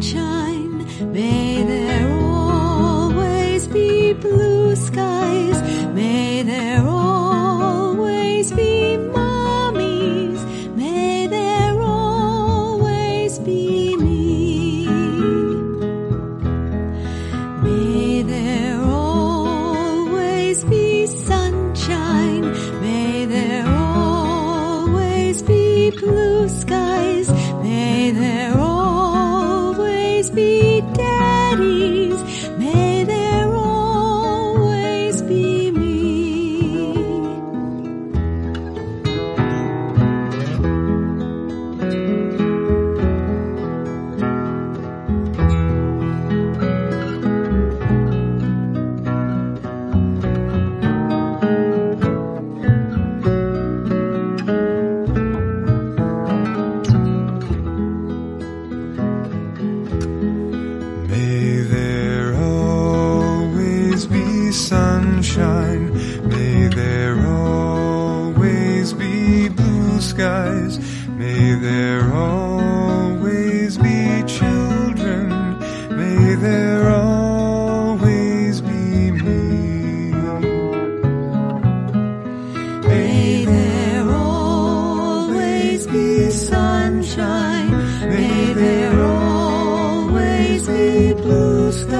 sunshine. May May there always be blue skies. May there always be children. May there always be me. May there always be sunshine. May there always be blue skies.